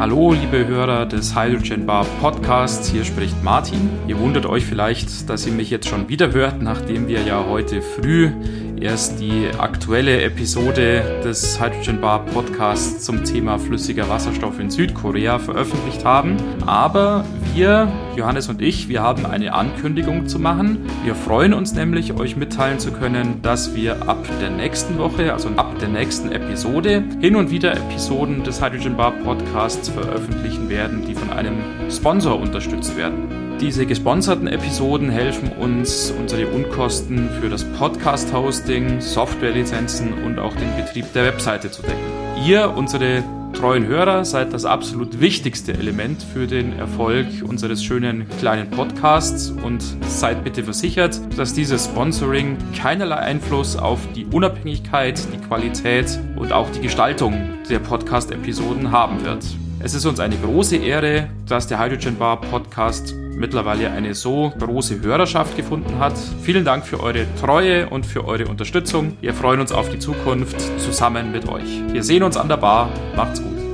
Hallo, liebe Hörer des Hydrogen Bar Podcasts, hier spricht Martin. Ihr wundert euch vielleicht, dass ihr mich jetzt schon wieder hört, nachdem wir ja heute früh erst die aktuelle Episode des Hydrogen Bar Podcasts zum Thema flüssiger Wasserstoff in Südkorea veröffentlicht haben. Aber wir, Johannes und ich, wir haben eine Ankündigung zu machen. Wir freuen uns nämlich, euch mitteilen zu können, dass wir ab der nächsten Woche, also ab der nächsten Episode, hin und wieder Episoden des Hydrogen Bar Podcasts veröffentlichen werden, die von einem Sponsor unterstützt werden. Diese gesponserten Episoden helfen uns, unsere Unkosten für das Podcast-Hosting, Softwarelizenzen und auch den Betrieb der Webseite zu decken. Ihr, unsere treuen Hörer, seid das absolut wichtigste Element für den Erfolg unseres schönen kleinen Podcasts und seid bitte versichert, dass dieses Sponsoring keinerlei Einfluss auf die Unabhängigkeit, die Qualität und auch die Gestaltung der Podcast-Episoden haben wird. Es ist uns eine große Ehre, dass der Hydrogen Bar Podcast mittlerweile eine so große Hörerschaft gefunden hat. Vielen Dank für eure Treue und für eure Unterstützung. Wir freuen uns auf die Zukunft zusammen mit euch. Wir sehen uns an der Bar. Macht's gut.